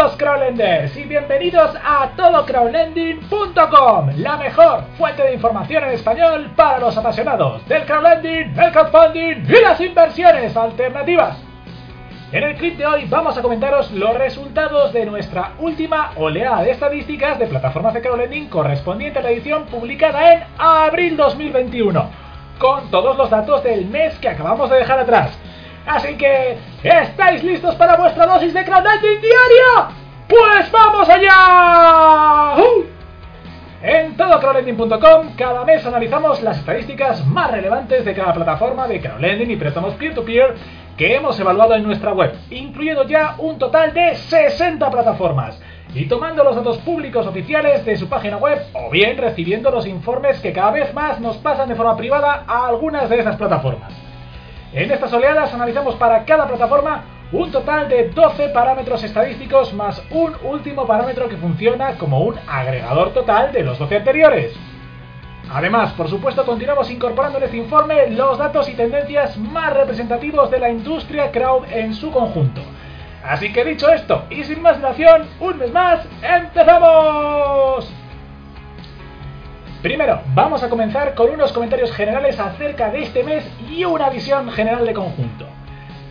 Saludos crowdlenders y bienvenidos a todocrowdlending.com, la mejor fuente de información en español para los apasionados del crowdlending, el crowdfunding y las inversiones alternativas. En el clip de hoy vamos a comentaros los resultados de nuestra última oleada de estadísticas de plataformas de crowdlending correspondiente a la edición publicada en abril 2021, con todos los datos del mes que acabamos de dejar atrás. Así que, ¿estáis listos para vuestra dosis de crowdlending diaria? ¡Pues vamos allá! En todocrowdlending.com cada mes analizamos las estadísticas más relevantes de cada plataforma de crowdlending y préstamos peer-to-peer que hemos evaluado en nuestra web, incluyendo ya un total de 60 plataformas y tomando los datos públicos oficiales de su página web o bien recibiendo los informes que cada vez más nos pasan de forma privada a algunas de esas plataformas. En estas oleadas analizamos para cada plataforma un total de 12 parámetros estadísticos más un último parámetro que funciona como un agregador total de los 12 anteriores. Además, por supuesto, continuamos incorporando en este informe los datos y tendencias más representativos de la industria crowd en su conjunto. Así que dicho esto, y sin más dilación, un mes más, ¡empezamos! Primero, vamos a comenzar con unos comentarios generales acerca de este mes y una visión general de conjunto.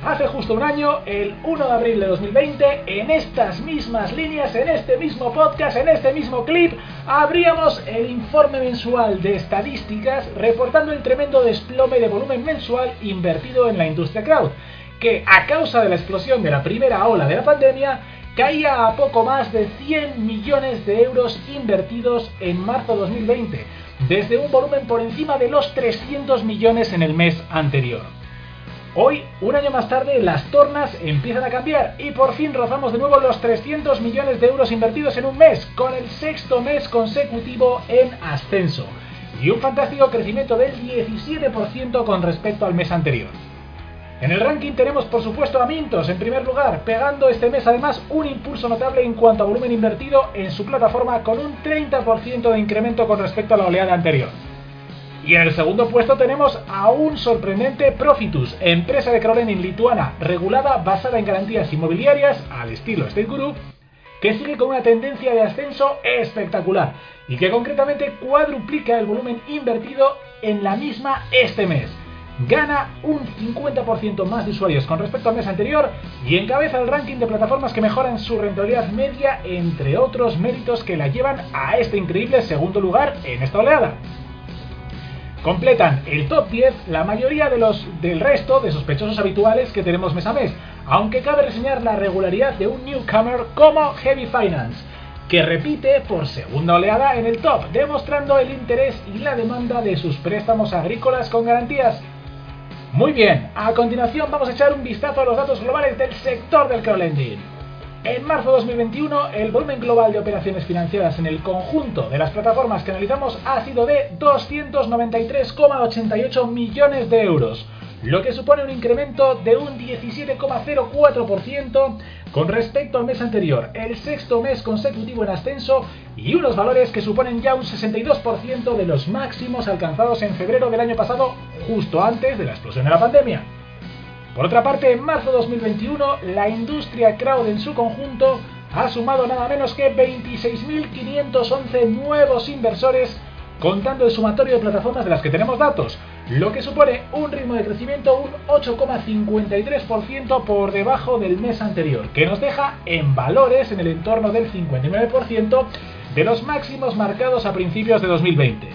Hace justo un año, el 1 de abril de 2020, en estas mismas líneas, en este mismo podcast, en este mismo clip, abríamos el informe mensual de estadísticas reportando el tremendo desplome de volumen mensual invertido en la industria cloud, que a causa de la explosión de la primera ola de la pandemia, caía a poco más de 100 millones de euros invertidos en marzo 2020, desde un volumen por encima de los 300 millones en el mes anterior. Hoy, un año más tarde, las tornas empiezan a cambiar y por fin rozamos de nuevo los 300 millones de euros invertidos en un mes, con el sexto mes consecutivo en ascenso y un fantástico crecimiento del 17% con respecto al mes anterior. En el ranking tenemos por supuesto a Mintos en primer lugar, pegando este mes además un impulso notable en cuanto a volumen invertido en su plataforma con un 30% de incremento con respecto a la oleada anterior. Y en el segundo puesto tenemos a un sorprendente Profitus, empresa de crowdlending lituana regulada basada en garantías inmobiliarias al estilo State Guru, que sigue con una tendencia de ascenso espectacular y que concretamente cuadruplica el volumen invertido en la misma este mes gana un 50% más de usuarios con respecto al mes anterior y encabeza el ranking de plataformas que mejoran su rentabilidad media, entre otros méritos que la llevan a este increíble segundo lugar en esta oleada. Completan el top 10 la mayoría de los del resto de sospechosos habituales que tenemos mes a mes, aunque cabe reseñar la regularidad de un newcomer como Heavy Finance, que repite por segunda oleada en el top, demostrando el interés y la demanda de sus préstamos agrícolas con garantías muy bien, a continuación vamos a echar un vistazo a los datos globales del sector del crowdlending. En marzo de 2021, el volumen global de operaciones financiadas en el conjunto de las plataformas que analizamos ha sido de 293,88 millones de euros, lo que supone un incremento de un 17,04% con respecto al mes anterior, el sexto mes consecutivo en ascenso y unos valores que suponen ya un 62% de los máximos alcanzados en febrero del año pasado, justo antes de la explosión de la pandemia. Por otra parte, en marzo de 2021, la industria crowd en su conjunto ha sumado nada menos que 26.511 nuevos inversores contando el sumatorio de plataformas de las que tenemos datos, lo que supone un ritmo de crecimiento un 8,53% por debajo del mes anterior, que nos deja en valores en el entorno del 59% de los máximos marcados a principios de 2020.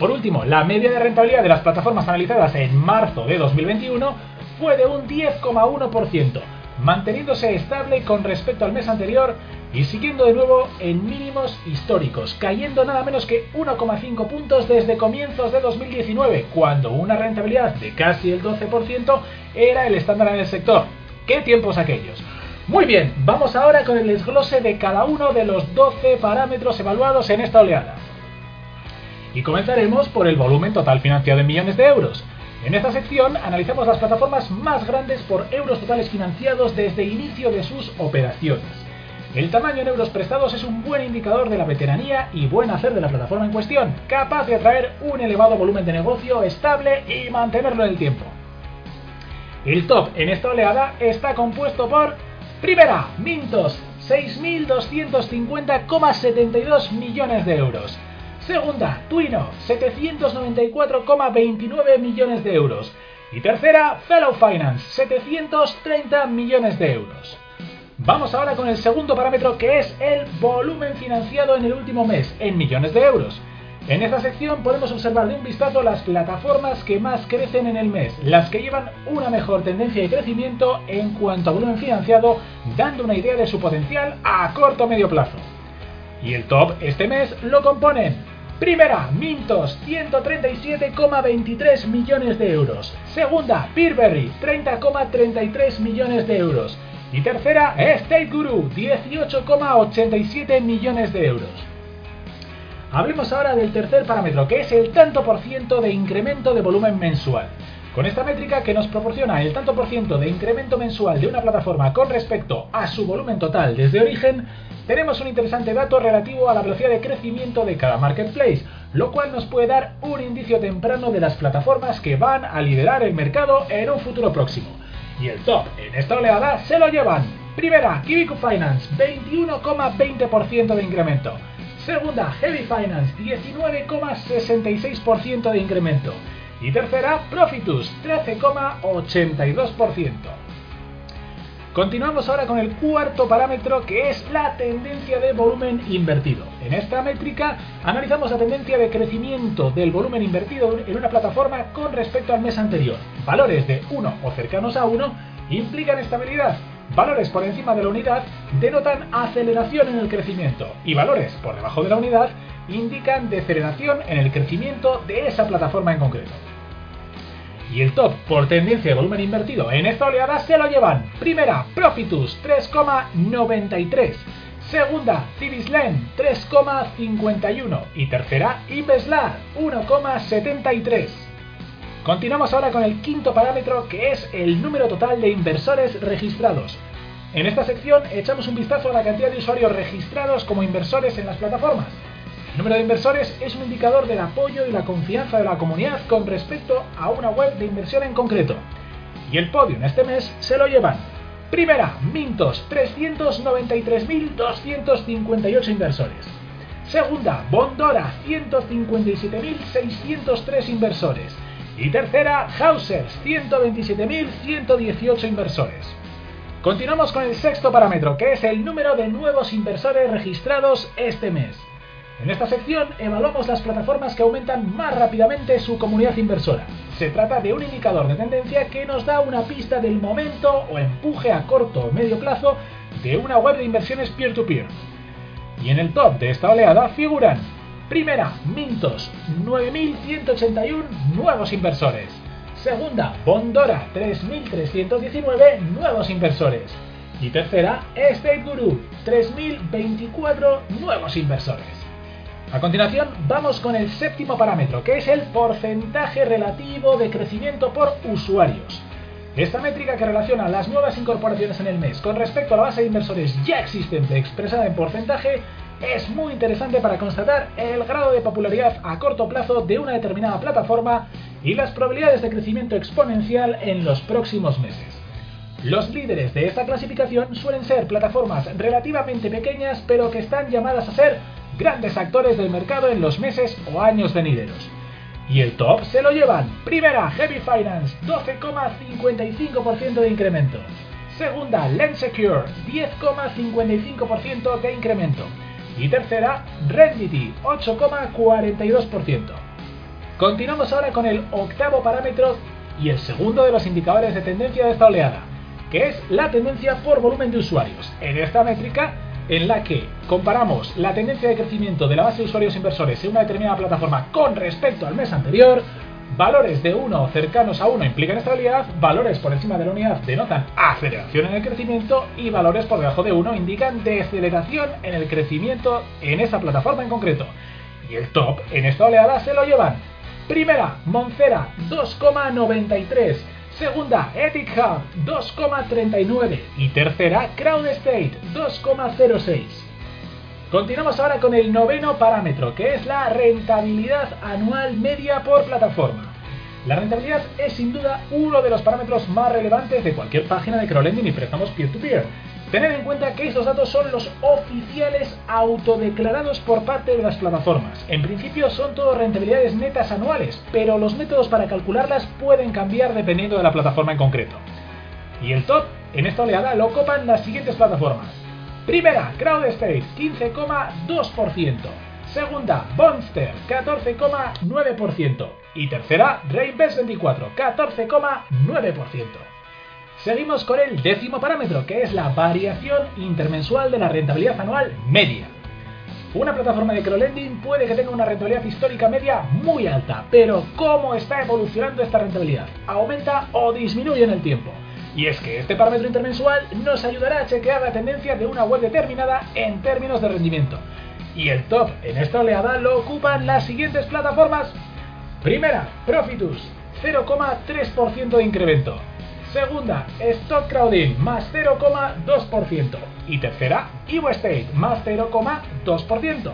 Por último, la media de rentabilidad de las plataformas analizadas en marzo de 2021 fue de un 10,1%, manteniéndose estable con respecto al mes anterior y siguiendo de nuevo en mínimos históricos, cayendo nada menos que 1,5 puntos desde comienzos de 2019, cuando una rentabilidad de casi el 12% era el estándar en el sector. ¿Qué tiempos aquellos? Muy bien, vamos ahora con el desglose de cada uno de los 12 parámetros evaluados en esta oleada. Y comenzaremos por el volumen total financiado en millones de euros. En esta sección analizamos las plataformas más grandes por euros totales financiados desde inicio de sus operaciones. El tamaño en euros prestados es un buen indicador de la veteranía y buen hacer de la plataforma en cuestión, capaz de atraer un elevado volumen de negocio estable y mantenerlo en el tiempo. El top en esta oleada está compuesto por Primera, Mintos, 6.250,72 millones de euros. Segunda, Twino, 794,29 millones de euros. Y tercera, Fellow Finance, 730 millones de euros. Vamos ahora con el segundo parámetro que es el volumen financiado en el último mes, en millones de euros. En esta sección podemos observar de un vistazo las plataformas que más crecen en el mes, las que llevan una mejor tendencia de crecimiento en cuanto a volumen financiado, dando una idea de su potencial a corto o medio plazo. Y el top este mes lo componen Primera, Mintos, 137,23 millones de euros. Segunda, Peerberry, 30,33 millones de euros. Y tercera, State Guru, 18,87 millones de euros. Hablemos ahora del tercer parámetro, que es el tanto por ciento de incremento de volumen mensual. Con esta métrica que nos proporciona el tanto por ciento de incremento mensual de una plataforma con respecto a su volumen total desde origen, tenemos un interesante dato relativo a la velocidad de crecimiento de cada marketplace, lo cual nos puede dar un indicio temprano de las plataformas que van a liderar el mercado en un futuro próximo. Y el top en esta oleada se lo llevan. Primera, Kibiku Finance, 21,20% de incremento. Segunda, Heavy Finance, 19,66% de incremento. Y tercera, Profitus, 13,82%. Continuamos ahora con el cuarto parámetro que es la tendencia de volumen invertido. En esta métrica analizamos la tendencia de crecimiento del volumen invertido en una plataforma con respecto al mes anterior. Valores de 1 o cercanos a 1 implican estabilidad. Valores por encima de la unidad denotan aceleración en el crecimiento y valores por debajo de la unidad indican deceleración en el crecimiento de esa plataforma en concreto. Y el top por tendencia de volumen invertido en esta oleada se lo llevan. Primera, Profitus 3,93. Segunda, Civislen 3,51. Y tercera, Inveslar 1,73. Continuamos ahora con el quinto parámetro que es el número total de inversores registrados. En esta sección echamos un vistazo a la cantidad de usuarios registrados como inversores en las plataformas. El número de inversores es un indicador del apoyo y la confianza de la comunidad con respecto a una web de inversión en concreto. Y el podio en este mes se lo llevan. Primera, Mintos, 393.258 inversores. Segunda, Bondora, 157.603 inversores. Y tercera, Hausers, 127.118 inversores. Continuamos con el sexto parámetro, que es el número de nuevos inversores registrados este mes. En esta sección evaluamos las plataformas que aumentan más rápidamente su comunidad inversora. Se trata de un indicador de tendencia que nos da una pista del momento o empuje a corto o medio plazo de una web de inversiones peer-to-peer. Y en el top de esta oleada figuran Primera, Mintos, 9.181 nuevos inversores. Segunda, Bondora, 3.319 nuevos inversores. Y tercera, State Guru, 3.024 nuevos inversores. A continuación, vamos con el séptimo parámetro, que es el porcentaje relativo de crecimiento por usuarios. Esta métrica que relaciona las nuevas incorporaciones en el mes con respecto a la base de inversores ya existente expresada en porcentaje es muy interesante para constatar el grado de popularidad a corto plazo de una determinada plataforma y las probabilidades de crecimiento exponencial en los próximos meses. Los líderes de esta clasificación suelen ser plataformas relativamente pequeñas pero que están llamadas a ser grandes actores del mercado en los meses o años venideros. Y el top se lo llevan. Primera, Heavy Finance, 12,55% de incremento. Segunda, Secure, 10,55% de incremento. Y tercera, Rendity, 8,42%. Continuamos ahora con el octavo parámetro y el segundo de los indicadores de tendencia de esta oleada, que es la tendencia por volumen de usuarios. En esta métrica en la que comparamos la tendencia de crecimiento de la base de usuarios inversores en una determinada plataforma con respecto al mes anterior, valores de 1 cercanos a 1 implican estabilidad, valores por encima de la unidad denotan aceleración en el crecimiento y valores por debajo de 1 indican deceleración en el crecimiento en esa plataforma en concreto. Y el top en esta oleada se lo llevan. Primera, Moncera 2,93 Segunda, Ethic Hub 2,39 y tercera, CrowdState 2,06. Continuamos ahora con el noveno parámetro, que es la rentabilidad anual media por plataforma. La rentabilidad es sin duda uno de los parámetros más relevantes de cualquier página de crowdlending y préstamos peer-to-peer. Tened en cuenta que estos datos son los oficiales autodeclarados por parte de las plataformas. En principio son todas rentabilidades netas anuales, pero los métodos para calcularlas pueden cambiar dependiendo de la plataforma en concreto. Y el top en esta oleada lo copan las siguientes plataformas. Primera, CrowdState, 15,2%. Segunda, Bonster, 14,9%. Y tercera, Reinvest24, 14,9%. Seguimos con el décimo parámetro, que es la variación intermensual de la rentabilidad anual media. Una plataforma de crowdlending puede que tenga una rentabilidad histórica media muy alta, pero ¿cómo está evolucionando esta rentabilidad? ¿Aumenta o disminuye en el tiempo? Y es que este parámetro intermensual nos ayudará a chequear la tendencia de una web determinada en términos de rendimiento. Y el top en esta oleada lo ocupan las siguientes plataformas. Primera, Profitus, 0,3% de incremento. Segunda, Stock Crowding, más 0,2%. Y tercera, Evo State, más 0,2%.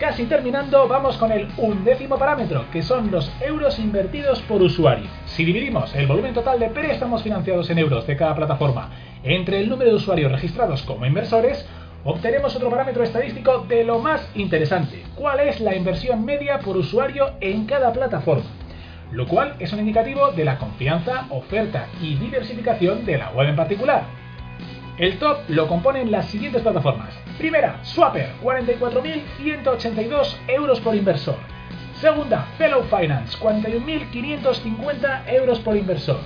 Casi terminando, vamos con el undécimo parámetro, que son los euros invertidos por usuario. Si dividimos el volumen total de préstamos financiados en euros de cada plataforma entre el número de usuarios registrados como inversores, obtenemos otro parámetro estadístico de lo más interesante. ¿Cuál es la inversión media por usuario en cada plataforma? Lo cual es un indicativo de la confianza, oferta y diversificación de la web en particular. El top lo componen las siguientes plataformas. Primera, Swapper, 44.182 euros por inversor. Segunda, Fellow Finance, 41.550 euros por inversor.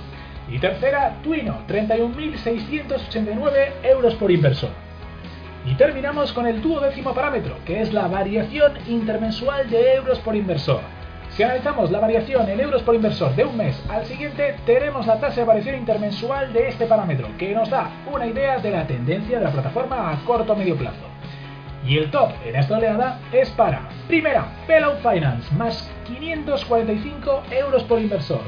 Y tercera, Twino, 31.689 euros por inversor. Y terminamos con el duodécimo parámetro, que es la variación intermensual de euros por inversor. Si analizamos la variación en euros por inversor de un mes al siguiente, tenemos la tasa de variación intermensual de este parámetro, que nos da una idea de la tendencia de la plataforma a corto o medio plazo. Y el top en esta oleada es para, primera, Fellow Finance, más 545 euros por inversor.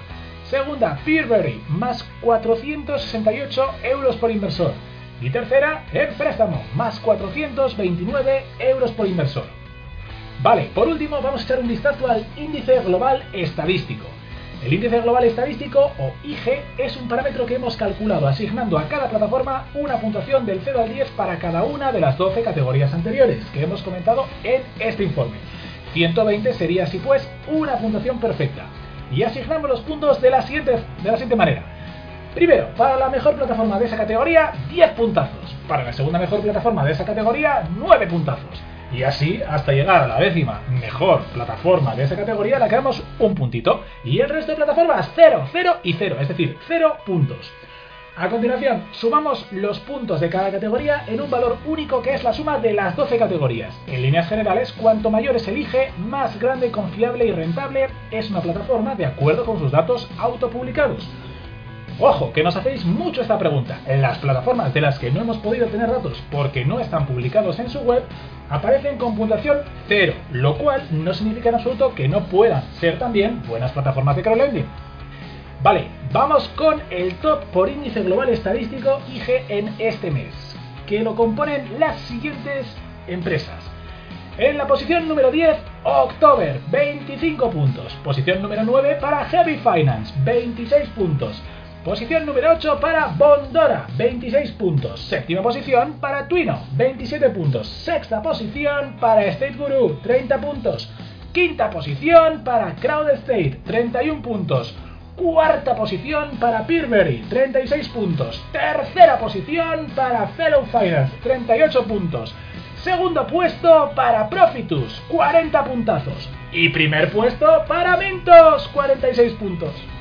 Segunda, Peerberry, más 468 euros por inversor. Y tercera, el préstamo, más 429 euros por inversor. Vale, por último vamos a echar un vistazo al índice global estadístico. El índice global estadístico, o IG, es un parámetro que hemos calculado asignando a cada plataforma una puntuación del 0 al 10 para cada una de las 12 categorías anteriores que hemos comentado en este informe. 120 sería así pues una puntuación perfecta. Y asignamos los puntos de la siguiente, de la siguiente manera. Primero, para la mejor plataforma de esa categoría, 10 puntazos. Para la segunda mejor plataforma de esa categoría, 9 puntazos. Y así hasta llegar a la décima mejor plataforma de esa categoría, la quedamos un puntito. Y el resto de plataformas, 0, 0 y 0, es decir, 0 puntos. A continuación, sumamos los puntos de cada categoría en un valor único que es la suma de las 12 categorías. En líneas generales, cuanto mayor es el IG, más grande, confiable y rentable es una plataforma de acuerdo con sus datos autopublicados. Ojo, que nos hacéis mucho esta pregunta. En las plataformas de las que no hemos podido tener datos porque no están publicados en su web, aparecen con puntuación 0, lo cual no significa en absoluto que no puedan ser también buenas plataformas de crowdlending. Vale, vamos con el top por índice global estadístico IG en este mes, que lo componen las siguientes empresas. En la posición número 10, October, 25 puntos. Posición número 9 para Heavy Finance, 26 puntos. Posición número 8 para Bondora, 26 puntos. Séptima posición para Twino, 27 puntos. Sexta posición para State Guru, 30 puntos. Quinta posición para Crowd State, 31 puntos. Cuarta posición para Peerberry, 36 puntos. Tercera posición para Fellow Finance, 38 puntos. Segundo puesto para Profitus, 40 puntazos. Y primer puesto para Mintos, 46 puntos.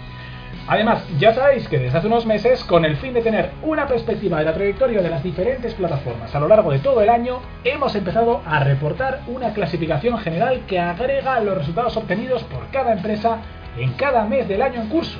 Además, ya sabéis que desde hace unos meses, con el fin de tener una perspectiva de la trayectoria de las diferentes plataformas a lo largo de todo el año, hemos empezado a reportar una clasificación general que agrega los resultados obtenidos por cada empresa en cada mes del año en curso.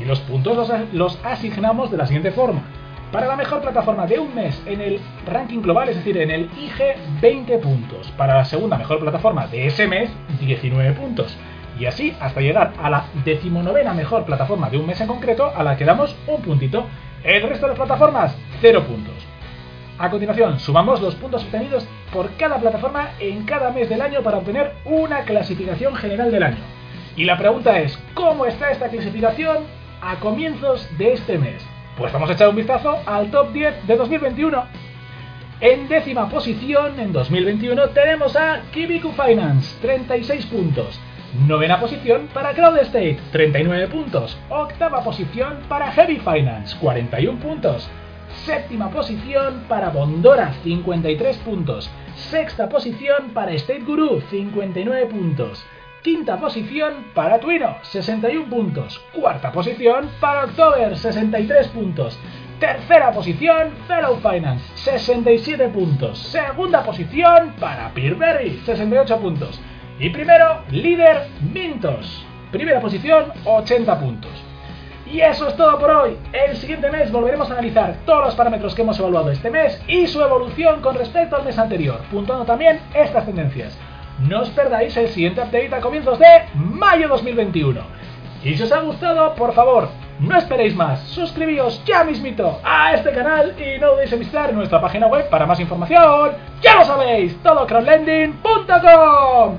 Y los puntos los, asignamos de la siguiente forma. Para la mejor plataforma de un mes en el ranking global, es decir, en el IG, 20 puntos. Para la segunda mejor plataforma de ese mes, 19 puntos y así hasta llegar a la decimonovena mejor plataforma de un mes en concreto, a la que damos un puntito. El resto de las plataformas, cero puntos. A continuación, sumamos los puntos obtenidos por cada plataforma en cada mes del año para obtener una clasificación general del año. Y la pregunta es, ¿cómo está esta clasificación a comienzos de este mes? Pues vamos a echar un vistazo al top 10 de 2021. En décima posición, en 2021, tenemos a Kibiku Finance, 36 puntos. Novena posición para Crowd State, 39 puntos. Octava posición para Heavy Finance, 41 puntos. Séptima posición para Bondora, 53 puntos. Sexta posición para State Guru, 59 puntos. Quinta posición para Twino, 61 puntos. Cuarta posición para October, 63 puntos. Tercera posición, Fellow Finance, 67 puntos. Segunda posición para Peerberry, 68 puntos. Y primero, líder Mintos. Primera posición, 80 puntos. Y eso es todo por hoy. El siguiente mes volveremos a analizar todos los parámetros que hemos evaluado este mes y su evolución con respecto al mes anterior, puntuando también estas tendencias. No os perdáis el siguiente update a comienzos de mayo 2021. Y si os ha gustado, por favor, no esperéis más, suscribíos ya mismito a este canal y no dudéis en visitar nuestra página web para más información. ¡Ya lo sabéis! todocrowdlending.com